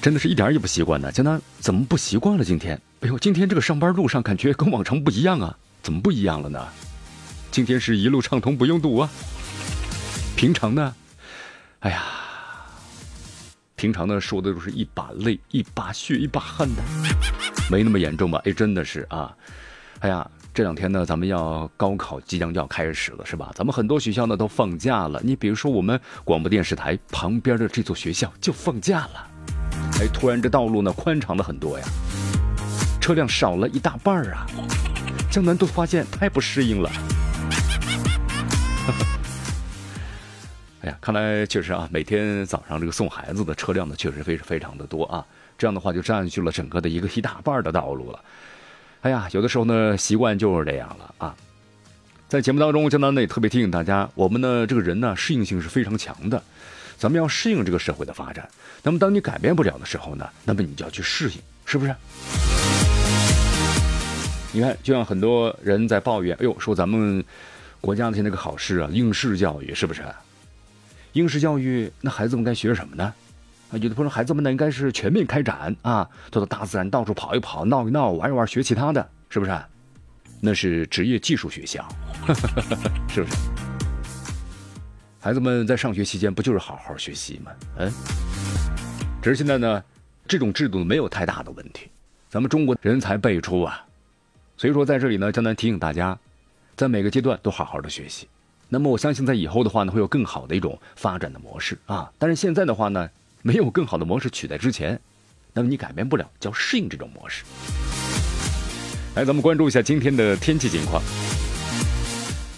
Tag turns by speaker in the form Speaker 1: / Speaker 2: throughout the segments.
Speaker 1: 真的是一点也不习惯呢！江南怎么不习惯了？今天，哎呦，今天这个上班路上感觉跟往常不一样啊！怎么不一样了呢？今天是一路畅通，不用堵啊。平常呢，哎呀，平常呢说的都是一把泪一把血一把汗的，没那么严重吧？哎，真的是啊！哎呀，这两天呢，咱们要高考即将要开始了，是吧？咱们很多学校呢都放假了。你比如说，我们广播电视台旁边的这座学校就放假了。哎，突然这道路呢宽敞了很多呀，车辆少了一大半啊，江南都发现太不适应了。哎呀，看来确实啊，每天早上这个送孩子的车辆呢，确实非常非常的多啊。这样的话就占据了整个的一个一大半的道路了。哎呀，有的时候呢，习惯就是这样了啊。在节目当中，江南呢也特别提醒大家，我们呢这个人呢适应性是非常强的。咱们要适应这个社会的发展，那么当你改变不了的时候呢，那么你就要去适应，是不是？你看，就像很多人在抱怨，哎呦，说咱们国家的现在个考试啊，应试教育是不是？应试教育，那孩子们该学什么呢？啊，有的朋友，孩子们呢应该是全面开展啊，到大自然到处跑一跑，闹一闹，玩一玩，学其他的，是不是？那是职业技术学校，是不是？孩子们在上学期间不就是好好学习吗？嗯，只是现在呢，这种制度没有太大的问题，咱们中国人才辈出啊，所以说在这里呢，江南提醒大家，在每个阶段都好好的学习。那么我相信在以后的话呢，会有更好的一种发展的模式啊。但是现在的话呢，没有更好的模式取代之前，那么你改变不了，就要适应这种模式。来，咱们关注一下今天的天气情况。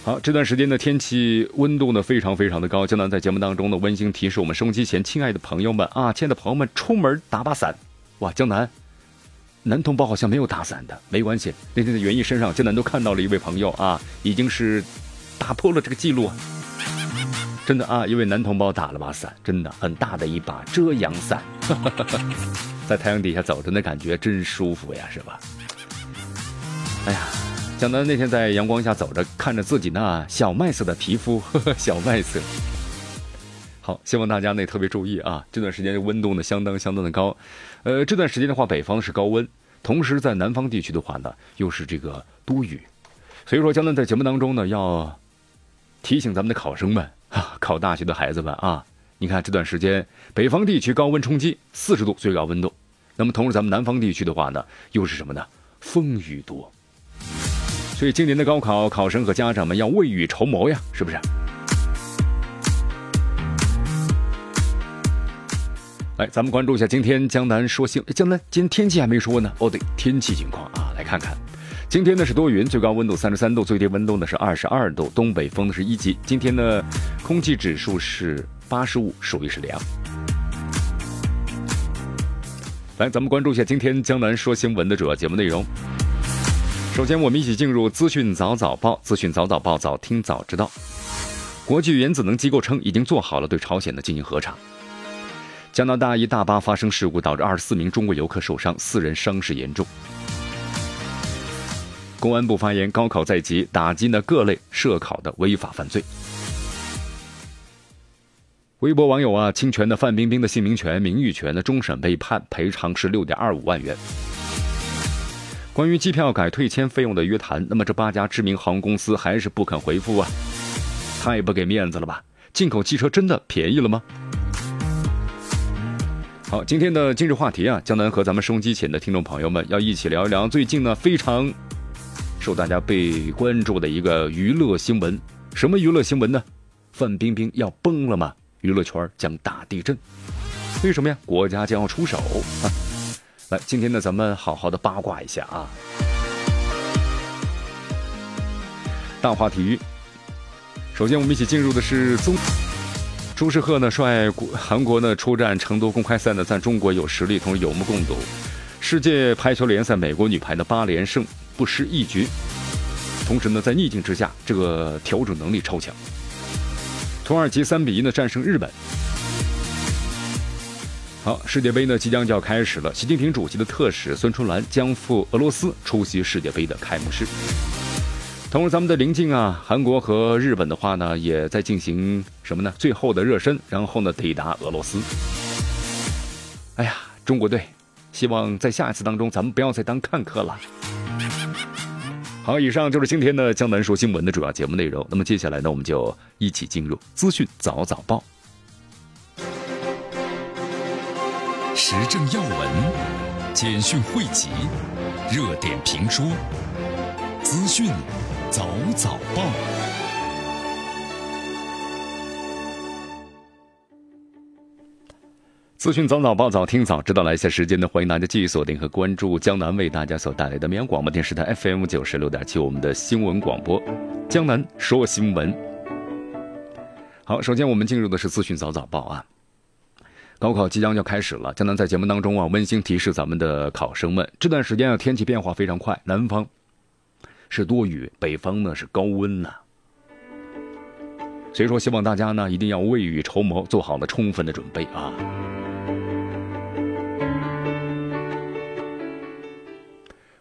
Speaker 1: 好，这段时间的天气温度呢非常非常的高。江南在节目当中呢温馨提示我们收音机前亲爱的朋友们啊，亲爱的朋友们，出门打把伞。哇，江南，男同胞好像没有打伞的，没关系。那天在园艺身上，江南都看到了一位朋友啊，已经是打破了这个记录。真的啊，一位男同胞打了把伞，真的很大的一把遮阳伞，在太阳底下走着那感觉真舒服呀，是吧？哎呀。江南那天在阳光下走着，看着自己那小麦色的皮肤，呵呵小麦色。好，希望大家呢特别注意啊！这段时间的温度呢相当相当的高，呃，这段时间的话，北方是高温，同时在南方地区的话呢又是这个多雨，所以说江南在节目当中呢要提醒咱们的考生们啊，考大学的孩子们啊，你看这段时间北方地区高温冲击四十度最高温度，那么同时咱们南方地区的话呢又是什么呢？风雨多。所以今年的高考，考生和家长们要未雨绸缪呀，是不是？来，咱们关注一下今天江南说新江南今天天气还没说呢。哦，对，天气情况啊，来看看。今天呢是多云，最高温度三十三度，最低温度呢是二十二度，东北风呢是一级。今天呢，空气指数是八十五，属于是凉。来，咱们关注一下今天江南说新闻的主要节目内容。首先，我们一起进入资讯早早报。资讯早早报，早听早知道。国际原子能机构称，已经做好了对朝鲜的进行核查。加拿大一大巴发生事故，导致二十四名中国游客受伤，四人伤势严重。公安部发言：高考在即，打击呢各类涉考的违法犯罪。微博网友啊，侵权的范冰冰的姓名权、名誉权的终审被判赔偿是六点二五万元。关于机票改退签费用的约谈，那么这八家知名航空公司还是不肯回复啊，太不给面子了吧？进口汽车真的便宜了吗？好，今天的今日话题啊，江南和咱们收音机前的听众朋友们要一起聊一聊最近呢非常受大家被关注的一个娱乐新闻。什么娱乐新闻呢？范冰冰要崩了吗？娱乐圈将大地震，为什么呀？国家将要出手啊！来，今天呢，咱们好好的八卦一下啊。大话体育。首先，我们一起进入的是综朱世赫呢率韩国呢出战成都公开赛呢，在中国有实力，同时有目共睹。世界排球联赛美国女排的八连胜，不失一局。同时呢，在逆境之下，这个调整能力超强。土耳其三比一呢战胜日本。好，世界杯呢即将就要开始了。习近平主席的特使孙春兰将赴俄罗斯出席世界杯的开幕式。同时，咱们的邻近啊，韩国和日本的话呢，也在进行什么呢？最后的热身，然后呢抵达俄罗斯。哎呀，中国队！希望在下一次当中，咱们不要再当看客了。好，以上就是今天的江南说新闻的主要节目内容。那么接下来呢，我们就一起进入资讯早早报。
Speaker 2: 时政要闻、简讯汇集、热点评说、资讯早早报。
Speaker 1: 资讯早早报早听早知道，来一下时间呢，欢迎大家继续锁定和关注江南为大家所带来的绵阳广播电视台 FM 九十六点七，我们的新闻广播，江南说新闻。好，首先我们进入的是资讯早早报啊。高考即将要开始了，江南在节目当中啊，温馨提示咱们的考生们，这段时间啊天气变化非常快，南方是多雨，北方呢是高温呐。所以说，希望大家呢一定要未雨绸缪，做好了充分的准备啊。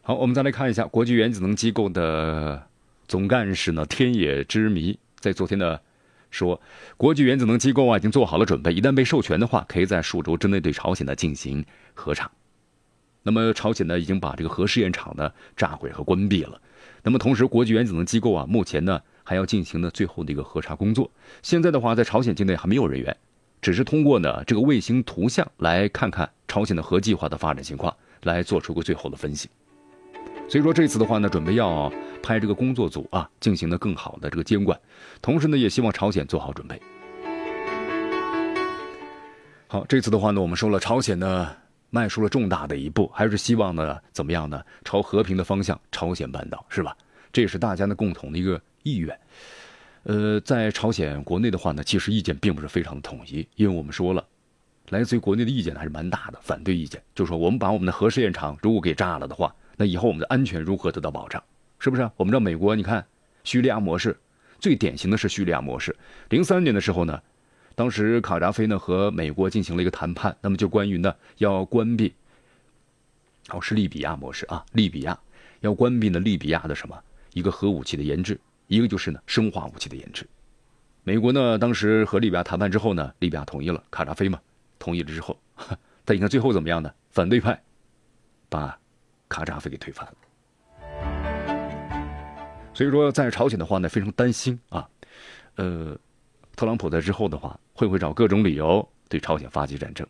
Speaker 1: 好，我们再来看一下国际原子能机构的总干事呢天野之弥在昨天的说，国际原子能机构啊已经做好了准备，一旦被授权的话，可以在数周之内对朝鲜呢进行核查。那么朝鲜呢已经把这个核试验场呢炸毁和关闭了。那么同时，国际原子能机构啊目前呢还要进行呢最后的一个核查工作。现在的话，在朝鲜境内还没有人员，只是通过呢这个卫星图像来看看朝鲜的核计划的发展情况，来做出个最后的分析。所以说这次的话呢，准备要派这个工作组啊，进行的更好的这个监管，同时呢，也希望朝鲜做好准备。好，这次的话呢，我们说了，朝鲜呢迈出了重大的一步，还是希望呢怎么样呢？朝和平的方向，朝鲜半岛是吧？这也是大家的共同的一个意愿。呃，在朝鲜国内的话呢，其实意见并不是非常的统一，因为我们说了，来自于国内的意见还是蛮大的，反对意见，就说我们把我们的核试验场如果给炸了的话。那以后我们的安全如何得到保障？是不是？我们知道美国，你看叙利亚模式，最典型的是叙利亚模式。零三年的时候呢，当时卡扎菲呢和美国进行了一个谈判，那么就关于呢要关闭，哦是利比亚模式啊，利比亚要关闭呢利比亚的什么一个核武器的研制，一个就是呢生化武器的研制。美国呢当时和利比亚谈判之后呢，利比亚同意了，卡扎菲嘛同意了之后，但你看最后怎么样呢？反对派把。卡扎菲给推翻了，所以说在朝鲜的话呢，非常担心啊，呃，特朗普在之后的话，会不会找各种理由对朝鲜发起战争？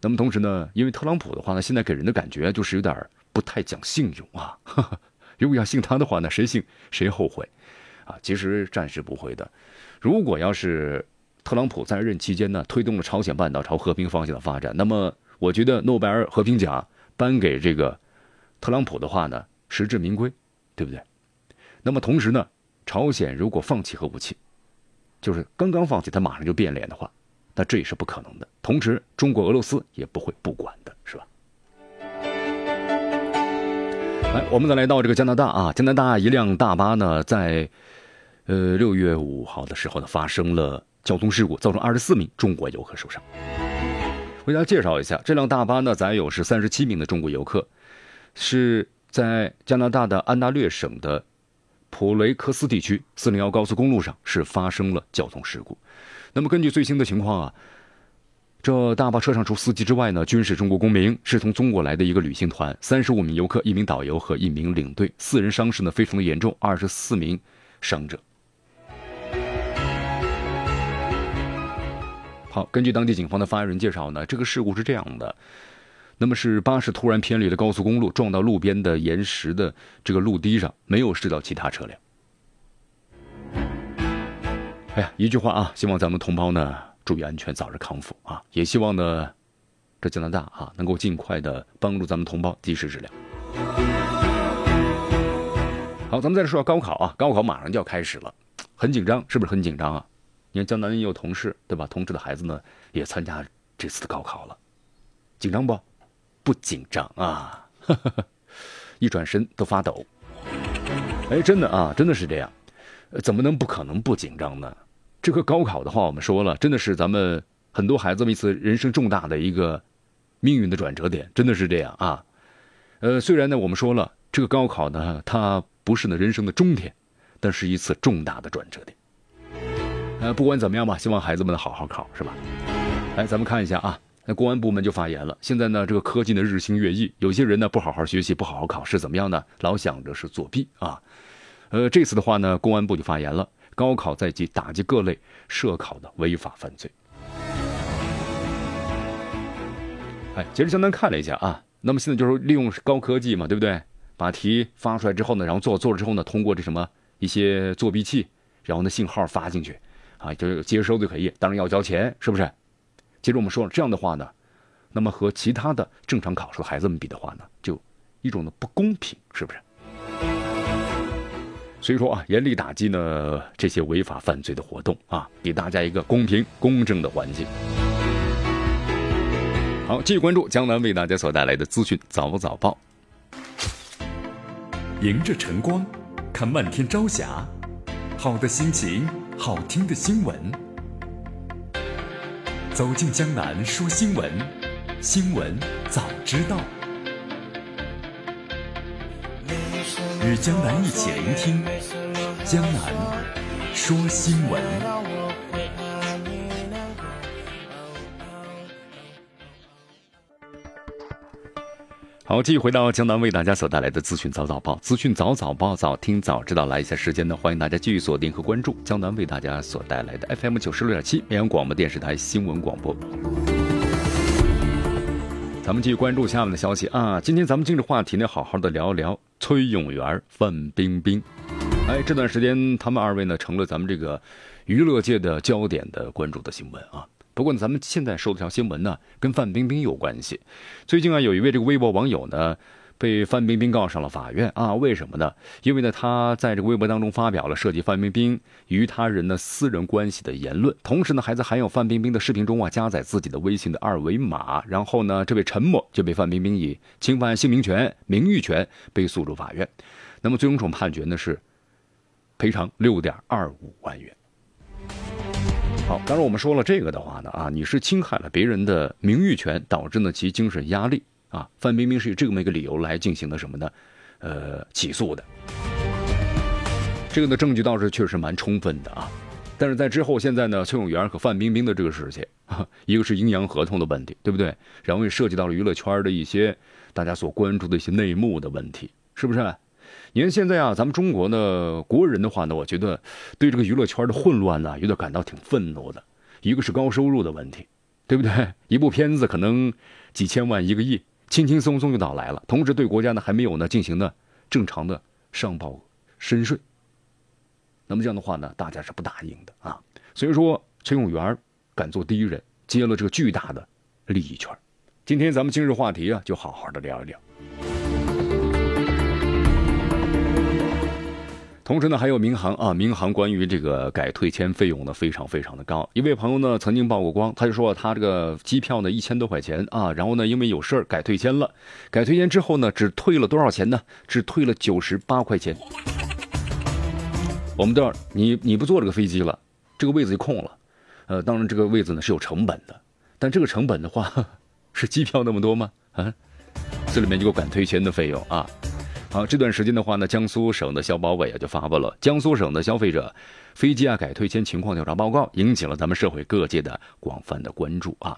Speaker 1: 那么同时呢，因为特朗普的话呢，现在给人的感觉就是有点不太讲信用啊，如果要信他的话呢，谁信谁后悔啊？其实暂时不会的。如果要是特朗普在任期间呢，推动了朝鲜半岛朝和平方向的发展，那么我觉得诺贝尔和平奖。颁给这个特朗普的话呢，实至名归，对不对？那么同时呢，朝鲜如果放弃核武器，就是刚刚放弃，他马上就变脸的话，那这也是不可能的。同时，中国、俄罗斯也不会不管的，是吧？来，我们再来到这个加拿大啊，加拿大一辆大巴呢，在呃六月五号的时候呢，发生了交通事故，造成二十四名中国游客受伤。为大家介绍一下，这辆大巴呢载有是三十七名的中国游客，是在加拿大的安大略省的普雷克斯地区四零幺高速公路上是发生了交通事故。那么根据最新的情况啊，这大巴车上除司机之外呢，均是中国公民，是从中国来的一个旅行团，三十五名游客，一名导游和一名领队，四人伤势呢非常的严重，二十四名伤者。好，根据当地警方的发言人介绍呢，这个事故是这样的，那么是巴士突然偏离了高速公路，撞到路边的岩石的这个路堤上，没有驶到其他车辆。哎呀，一句话啊，希望咱们同胞呢注意安全，早日康复啊！也希望呢，这加拿大啊能够尽快的帮助咱们同胞及时治疗。好，咱们再说说高考啊，高考马上就要开始了，很紧张，是不是很紧张啊？你看江南也有同事，对吧？同事的孩子呢也参加这次的高考了，紧张不？不紧张啊，一转身都发抖。哎，真的啊，真的是这样，怎么能不可能不紧张呢？这个高考的话，我们说了，真的是咱们很多孩子们一次人生重大的一个命运的转折点，真的是这样啊。呃，虽然呢，我们说了，这个高考呢，它不是呢人生的终点，但是一次重大的转折点。呃，不管怎么样吧，希望孩子们好好考，是吧？来，咱们看一下啊，那公安部门就发言了。现在呢，这个科技呢日新月异，有些人呢不好好学习，不好好考试，怎么样呢？老想着是作弊啊。呃，这次的话呢，公安部就发言了。高考在即，打击各类涉考的违法犯罪。哎，其实相当看了一下啊，那么现在就是利用高科技嘛，对不对？把题发出来之后呢，然后做做了之后呢，通过这什么一些作弊器，然后呢信号发进去，啊，就接收就可以。当然要交钱，是不是？其实我们说了，这样的话呢，那么和其他的正常考试的孩子们比的话呢，就一种的不公平，是不是？所以说啊，严厉打击呢这些违法犯罪的活动啊，给大家一个公平公正的环境。好，继续关注江南为大家所带来的资讯早早报。
Speaker 2: 迎着晨光，看漫天朝霞，好的心情，好听的新闻。走进江南说新闻，新闻早知道。与江南一起聆听江南说新闻。
Speaker 1: 好，继续回到江南为大家所带来的资讯早早报，资讯早早报，早听早知道。来一下时间呢，欢迎大家继续锁定和关注江南为大家所带来的 FM 九十六点七绵阳广播电视台新闻广播。咱们继续关注下面的消息啊！今天咱们今日话题呢，好好的聊一聊崔永元、范冰冰。哎，这段时间他们二位呢，成了咱们这个娱乐界的焦点的关注的新闻啊。不过呢，咱们现在说的条新闻呢，跟范冰冰有关系。最近啊，有一位这个微博网友呢。被范冰冰告上了法院啊？为什么呢？因为呢，他在这个微博当中发表了涉及范冰冰与他人的私人关系的言论，同时呢，还在含有范冰冰的视频中啊加载自己的微信的二维码，然后呢，这位陈某就被范冰冰以侵犯姓名权、名誉权被诉入法院。那么最终审判决呢是赔偿六点二五万元。好，当然我们说了这个的话呢啊，你是侵害了别人的名誉权，导致呢其精神压力。啊，范冰冰是以这么一个理由来进行的什么呢？呃，起诉的。这个呢证据倒是确实蛮充分的啊。但是在之后，现在呢，崔永元和范冰冰的这个事情，一个是阴阳合同的问题，对不对？然后也涉及到了娱乐圈的一些大家所关注的一些内幕的问题，是不是？你看现在啊，咱们中国的国人的话呢，我觉得对这个娱乐圈的混乱呢，有点感到挺愤怒的。一个是高收入的问题，对不对？一部片子可能几千万、一个亿。轻轻松松就到来了，同时对国家呢还没有呢进行呢正常的上报申税。那么这样的话呢，大家是不答应的啊。所以说，崔永元敢做第一人，接了这个巨大的利益圈。今天咱们今日话题啊，就好好的聊一聊。同时呢，还有民航啊，民航关于这个改退签费用呢，非常非常的高。一位朋友呢，曾经曝过光，他就说他这个机票呢一千多块钱啊，然后呢，因为有事儿改退签了，改退签之后呢，只退了多少钱呢？只退了九十八块钱。我们这儿，你你不坐这个飞机了，这个位子就空了。呃，当然这个位子呢是有成本的，但这个成本的话，是机票那么多吗？啊，这里面就有改退签的费用啊。好，这段时间的话呢，江苏省的消保委啊就发布了江苏省的消费者飞机啊改退签情况调查报告，引起了咱们社会各界的广泛的关注啊。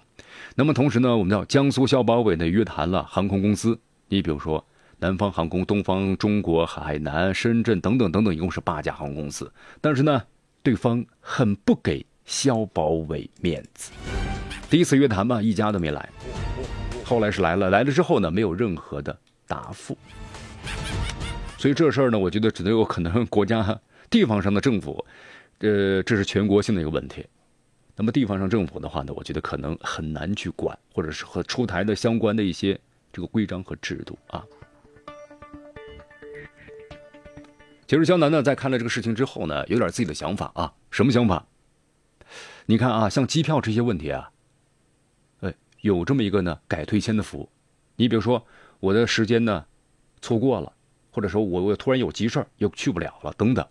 Speaker 1: 那么同时呢，我们叫江苏消保委呢约谈了航空公司，你比如说南方航空、东方中国、海南、深圳等等等等，一共是八家航空公司。但是呢，对方很不给消保委面子。第一次约谈嘛，一家都没来，后来是来了，来了之后呢，没有任何的答复。所以这事儿呢，我觉得只能有可能 国家地方上的政府，呃，这是全国性的一个问题。那么地方上政府的话呢，我觉得可能很难去管，或者是和出台的相关的一些这个规章和制度啊。其实江南呢，在看了这个事情之后呢，有点自己的想法啊。什么想法？你看啊，像机票这些问题啊，哎，有这么一个呢改退签的服务。你比如说我的时间呢错过了，或者说我我突然有急事儿又去不了了等等。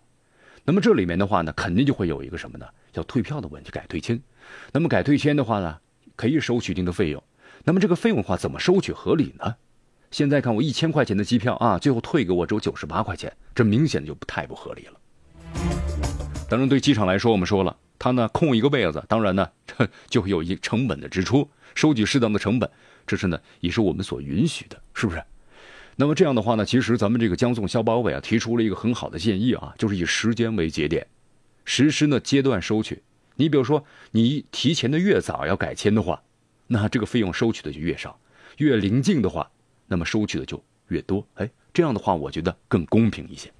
Speaker 1: 那么这里面的话呢，肯定就会有一个什么呢？叫退票的问题，改退签。那么改退签的话呢，可以收取一定的费用。那么这个费用的话，怎么收取合理呢？现在看我一千块钱的机票啊，最后退给我只有九十八块钱，这明显就不太不合理了。当然，对机场来说，我们说了，他呢空一个位子，当然呢，这 就会有一成本的支出，收取适当的成本，这是呢也是我们所允许的，是不是？那么这样的话呢，其实咱们这个江宋消保委啊提出了一个很好的建议啊，就是以时间为节点，实施呢阶段收取。你比如说，你提前的越早要改签的话，那这个费用收取的就越少；越临近的话，那么收取的就越多。哎，这样的话，我觉得更公平一些。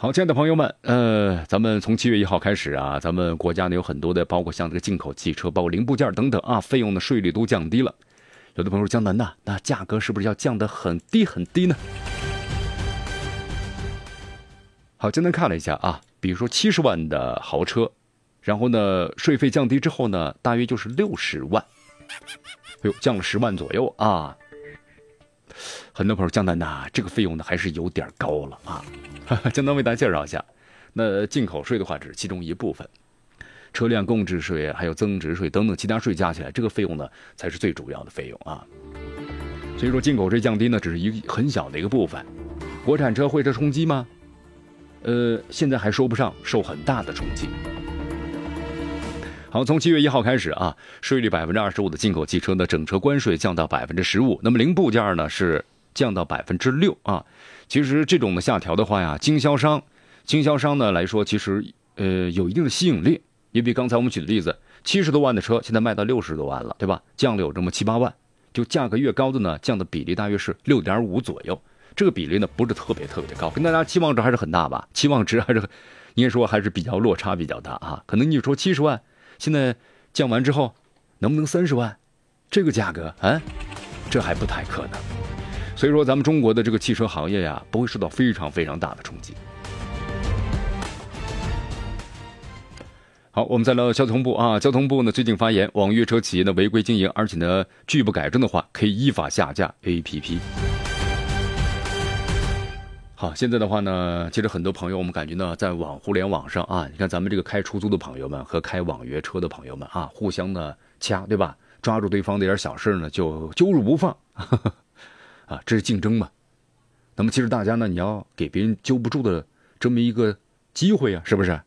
Speaker 1: 好，亲爱的朋友们，呃，咱们从七月一号开始啊，咱们国家呢有很多的，包括像这个进口汽车，包括零部件等等啊，费用的税率都降低了。有的朋友说江南呐，那价格是不是要降得很低很低呢？好，江南看了一下啊，比如说七十万的豪车，然后呢，税费降低之后呢，大约就是六十万，哎呦，降了十万左右啊。很多朋友江南呐，这个费用呢还是有点高了啊。江南为大家介绍一下，那进口税的话只是其中一部分，车辆购置税还有增值税等等其他税加起来，这个费用呢才是最主要的费用啊。所以说进口税降低呢只是一很小的一个部分，国产车会受冲击吗？呃，现在还说不上受很大的冲击。好，从七月一号开始啊，税率百分之二十五的进口汽车的整车关税降到百分之十五，那么零部件呢是降到百分之六啊。其实这种的下调的话呀，经销商，经销商呢来说，其实呃有一定的吸引力。你比刚才我们举的例子，七十多万的车现在卖到六十多万了，对吧？降了有这么七八万，就价格越高的呢，降的比例大约是六点五左右。这个比例呢不是特别特别的高，跟大家期望值还是很大吧？期望值还是，应该说还是比较落差比较大啊。可能你说七十万。现在降完之后，能不能三十万？这个价格啊，这还不太可能。所以说，咱们中国的这个汽车行业呀，不会受到非常非常大的冲击。好，我们再聊交通部啊，交通部呢最近发言，网约车企业呢违规经营，而且呢拒不改正的话，可以依法下架 APP。好，现在的话呢，其实很多朋友，我们感觉呢，在网互联网上啊，你看咱们这个开出租的朋友们和开网约车的朋友们啊，互相的掐，对吧？抓住对方那点小事呢，就揪住不放，啊，这是竞争嘛？那么其实大家呢，你要给别人揪不住的这么一个机会啊，是不是？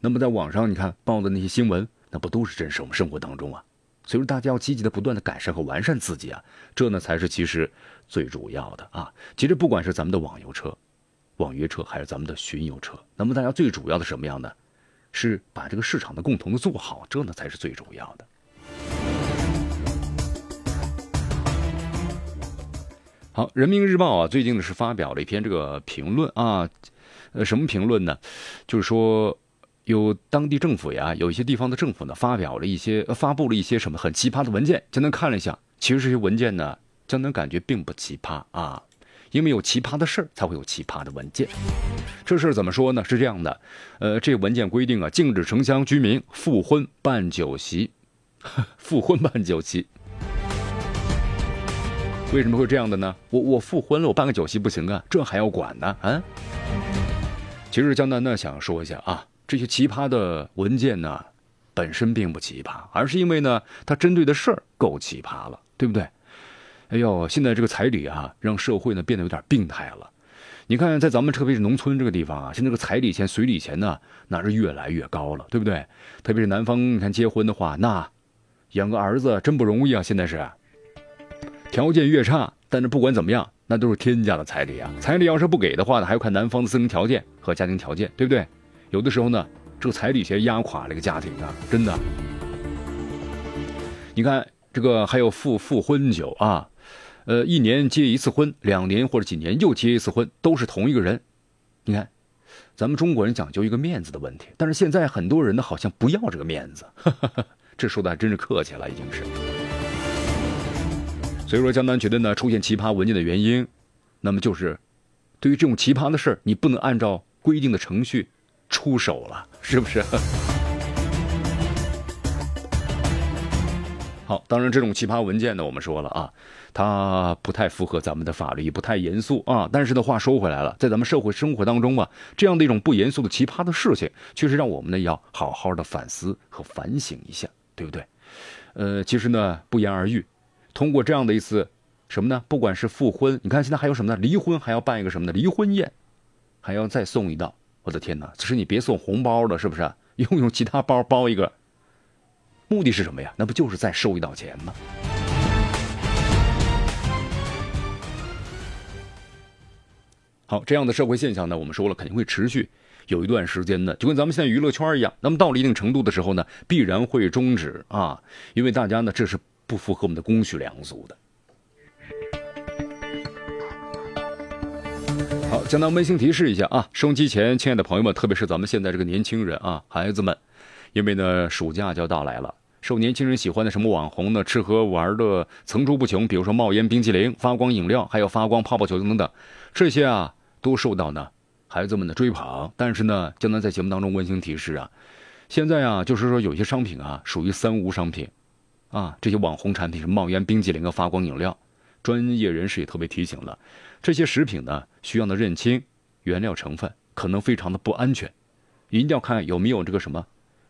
Speaker 1: 那么在网上你看报的那些新闻，那不都是真实我们生活当中啊？所以说，大家要积极的不断的改善和完善自己啊，这呢才是其实最主要的啊。其实不管是咱们的网游车、网约车，还是咱们的巡游车，那么大家最主要的什么样呢，是把这个市场的共同的做好，这呢才是最主要的。好，人民日报啊，最近呢是发表了一篇这个评论啊，呃，什么评论呢？就是说。有当地政府呀，有一些地方的政府呢，发表了一些发布了一些什么很奇葩的文件。简单看了一下，其实这些文件呢，江南感觉并不奇葩啊，因为有奇葩的事儿，才会有奇葩的文件。这事儿怎么说呢？是这样的，呃，这文件规定啊，禁止城乡居民复婚办酒席，复婚办酒席。为什么会这样的呢？我我复婚了，我办个酒席不行啊？这还要管呢？啊？其实江南呢想说一下啊。这些奇葩的文件呢，本身并不奇葩，而是因为呢，它针对的事儿够奇葩了，对不对？哎呦，现在这个彩礼啊，让社会呢变得有点病态了。你看，在咱们特别是农村这个地方啊，现在这个彩礼钱、随礼钱呢，那是越来越高了，对不对？特别是男方，你看结婚的话，那养个儿子真不容易啊。现在是条件越差，但是不管怎么样，那都是天价的彩礼啊。彩礼要是不给的话呢，还要看男方的自身条件和家庭条件，对不对？有的时候呢，这个彩礼钱压垮了一个家庭啊，真的。你看这个还有复复婚酒啊，呃，一年结一次婚，两年或者几年又结一次婚，都是同一个人。你看，咱们中国人讲究一个面子的问题，但是现在很多人呢，好像不要这个面子，这说的还真是客气了，已经是。所以说，江南觉得呢，出现奇葩文件的原因，那么就是对于这种奇葩的事儿，你不能按照规定的程序出手了，是不是？好，当然这种奇葩文件呢，我们说了啊，它不太符合咱们的法律，不太严肃啊。但是的话说回来了，在咱们社会生活当中啊，这样的一种不严肃的奇葩的事情，确实让我们呢要好好的反思和反省一下，对不对？呃，其实呢，不言而喻，通过这样的一次什么呢？不管是复婚，你看现在还有什么呢？离婚还要办一个什么呢？离婚宴，还要再送一道。我的天哪，只是你别送红包了，是不是？用用其他包包一个。目的是什么呀？那不就是再收一道钱吗？好，这样的社会现象呢，我们说了肯定会持续有一段时间的，就跟咱们现在娱乐圈一样。那么到了一定程度的时候呢，必然会终止啊，因为大家呢这是不符合我们的公序良俗的。好，江南温馨提示一下啊，收机前，亲爱的朋友们，特别是咱们现在这个年轻人啊，孩子们。因为呢，暑假就要到来了，受年轻人喜欢的什么网红呢，吃喝玩乐层出不穷。比如说冒烟冰淇淋、发光饮料，还有发光泡泡球等等，这些啊都受到呢孩子们的追捧。但是呢，江南在节目当中温馨提示啊，现在啊就是说有些商品啊属于三无商品，啊这些网红产品是冒烟冰淇淋和发光饮料，专业人士也特别提醒了，这些食品呢需要呢认清原料成分，可能非常的不安全，一定要看有没有这个什么。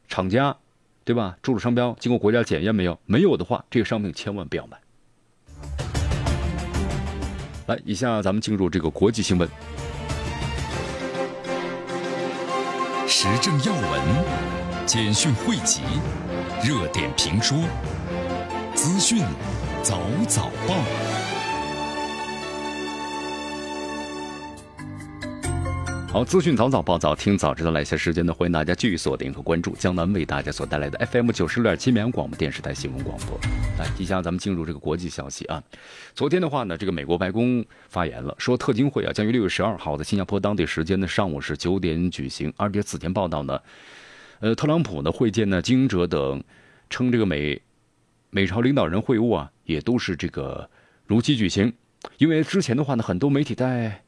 Speaker 1: 厂家，对吧？注册商标经过国家检验没有？没有的话，这个商品千万不要买。来，以下咱们进入这个国际新闻。
Speaker 2: 时政要闻、简讯汇集、热点评说、资讯早早报。
Speaker 1: 好，资讯早早报早听早知道。来些时间呢，欢迎大家继续锁定和关注江南为大家所带来的 FM 九十六点七绵阳广播电视台新闻广播。来，接下来咱们进入这个国际消息啊。昨天的话呢，这个美国白宫发言了，说特金会啊将于六月十二号在新加坡当地时间的上午是九点举行。而且此前报道呢，呃，特朗普呢会见呢经营者等，称这个美美朝领导人会晤啊也都是这个如期举行。因为之前的话呢，很多媒体在。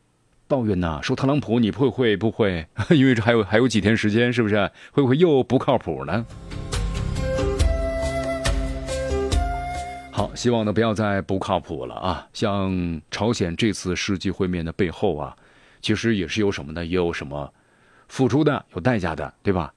Speaker 1: 抱怨呐，说特朗普你会会不会？因为这还有还有几天时间，是不是会不会又不靠谱呢？好，希望呢不要再不靠谱了啊！像朝鲜这次世纪会面的背后啊，其实也是有什么呢？也有什么付出的、有代价的，对吧？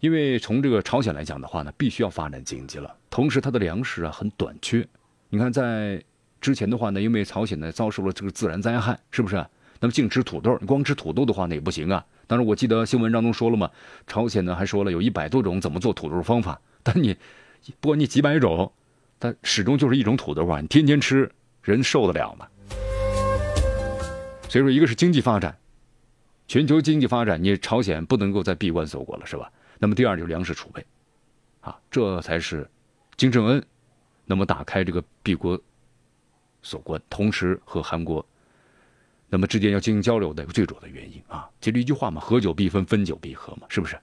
Speaker 1: 因为从这个朝鲜来讲的话呢，必须要发展经济了，同时它的粮食啊很短缺。你看在之前的话呢，因为朝鲜呢遭受了这个自然灾害，是不是？那么净吃土豆，你光吃土豆的话那也不行啊。当时，我记得新闻当中说了嘛，朝鲜呢还说了有一百多种怎么做土豆方法。但你，不管你几百种，它始终就是一种土豆啊。你天天吃，人受得了吗？所以说，一个是经济发展，全球经济发展，你朝鲜不能够再闭关锁国了，是吧？那么第二就是粮食储备，啊，这才是金正恩那么打开这个闭国锁关，同时和韩国。那么之间要进行交流的最主要的原因啊，其实一句话嘛，合久必分，分久必合嘛，是不是？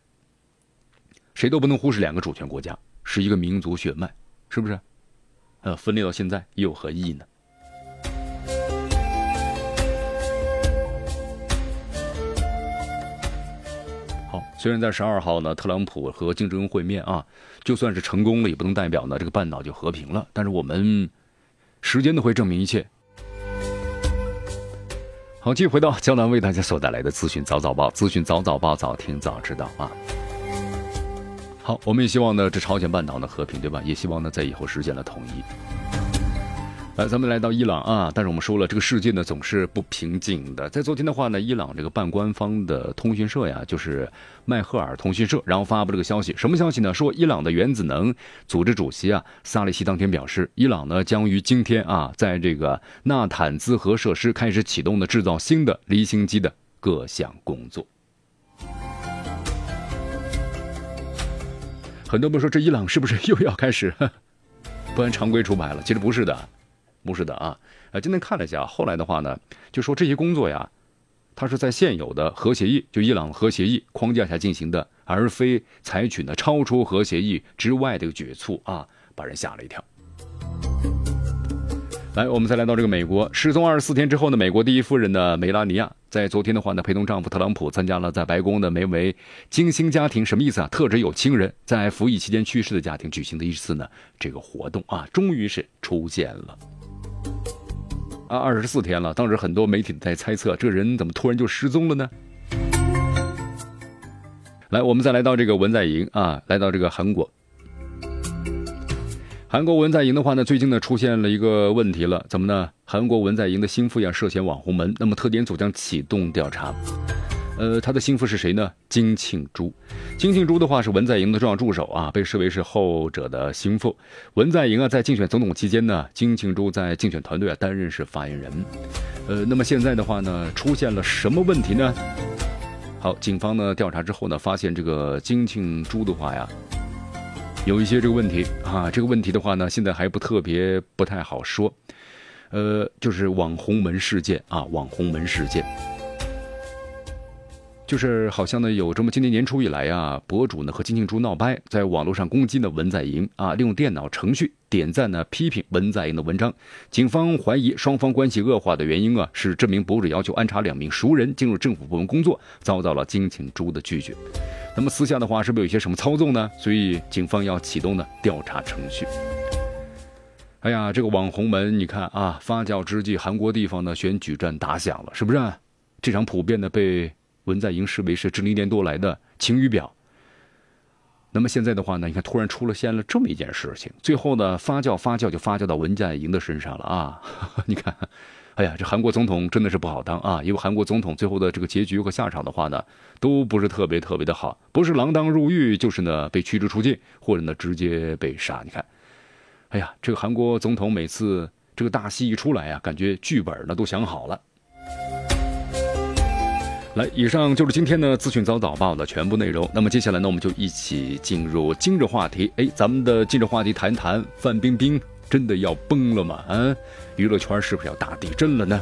Speaker 1: 谁都不能忽视两个主权国家是一个民族血脉，是不是？呃，分裂到现在又有何意义呢？好，虽然在十二号呢，特朗普和金正恩会面啊，就算是成功了，也不能代表呢这个半岛就和平了。但是我们时间都会证明一切。好，继续回到江南为大家所带来的资讯早早报，资讯早早报，早听早知道啊。好，我们也希望呢，这朝鲜半岛的和平，对吧？也希望呢，在以后实现了统一。来，咱们来到伊朗啊，但是我们说了，这个世界呢总是不平静的。在昨天的话呢，伊朗这个半官方的通讯社呀，就是迈赫尔通讯社，然后发布这个消息，什么消息呢？说伊朗的原子能组织主席啊萨利希当天表示，伊朗呢将于今天啊，在这个纳坦兹核设施开始启动的制造新的离心机的各项工作。很多朋友说，这伊朗是不是又要开始 不按常规出牌了？其实不是的。不是的啊，呃，今天看了一下，后来的话呢，就说这些工作呀，它是在现有的核协议，就伊朗核协议框架下进行的，而非采取呢超出核协议之外的一个举措啊，把人吓了一跳。来，我们再来到这个美国，失踪二十四天之后呢，美国第一夫人呢梅拉尼亚在昨天的话呢，陪同丈夫特朗普参加了在白宫的名为“金星家庭”什么意思啊？特指有亲人在服役期间去世的家庭举行的一次呢这个活动啊，终于是出现了啊，二十四天了，当时很多媒体在猜测，这人怎么突然就失踪了呢？来，我们再来到这个文在寅啊，来到这个韩国。韩国文在寅的话呢，最近呢出现了一个问题了，怎么呢？韩国文在寅的心腹呀涉嫌网红门，那么特点组将启动调查。呃，他的心腹是谁呢？金庆珠。金庆珠的话是文在寅的重要助手啊，被视为是后者的心腹。文在寅啊在竞选总统期间呢，金庆珠在竞选团队啊担任是发言人。呃，那么现在的话呢，出现了什么问题呢？好，警方呢调查之后呢，发现这个金庆珠的话呀。有一些这个问题啊，这个问题的话呢，现在还不特别不太好说，呃，就是网红门事件啊，网红门事件。就是好像呢，有这么今年年初以来啊，博主呢和金庆珠闹掰，在网络上攻击呢文在寅啊，利用电脑程序点赞呢批评文在寅的文章。警方怀疑双方关系恶化的原因啊，是这名博主要求安插两名熟人进入政府部门工作，遭到了金庆珠的拒绝。那么私下的话是不是有一些什么操纵呢？所以警方要启动呢调查程序。哎呀，这个网红门，你看啊，发酵之际，韩国地方呢选举战打响了，是不是？这场普遍的被。文在寅视为是这一年多来的晴雨表。那么现在的话呢，你看突然出了现了这么一件事情，最后呢发酵发酵就发酵到文在寅的身上了啊！你看，哎呀，这韩国总统真的是不好当啊！因为韩国总统最后的这个结局和下场的话呢，都不是特别特别的好，不是锒铛入狱，就是呢被驱逐出境，或者呢直接被杀。你看，哎呀，这个韩国总统每次这个大戏一出来啊，感觉剧本呢都想好了。来，以上就是今天的资讯早早报的全部内容。那么接下来呢，我们就一起进入今日话题。哎，咱们的今日话题谈谈范冰冰真的要崩了吗？啊，娱乐圈是不是要大地震了呢？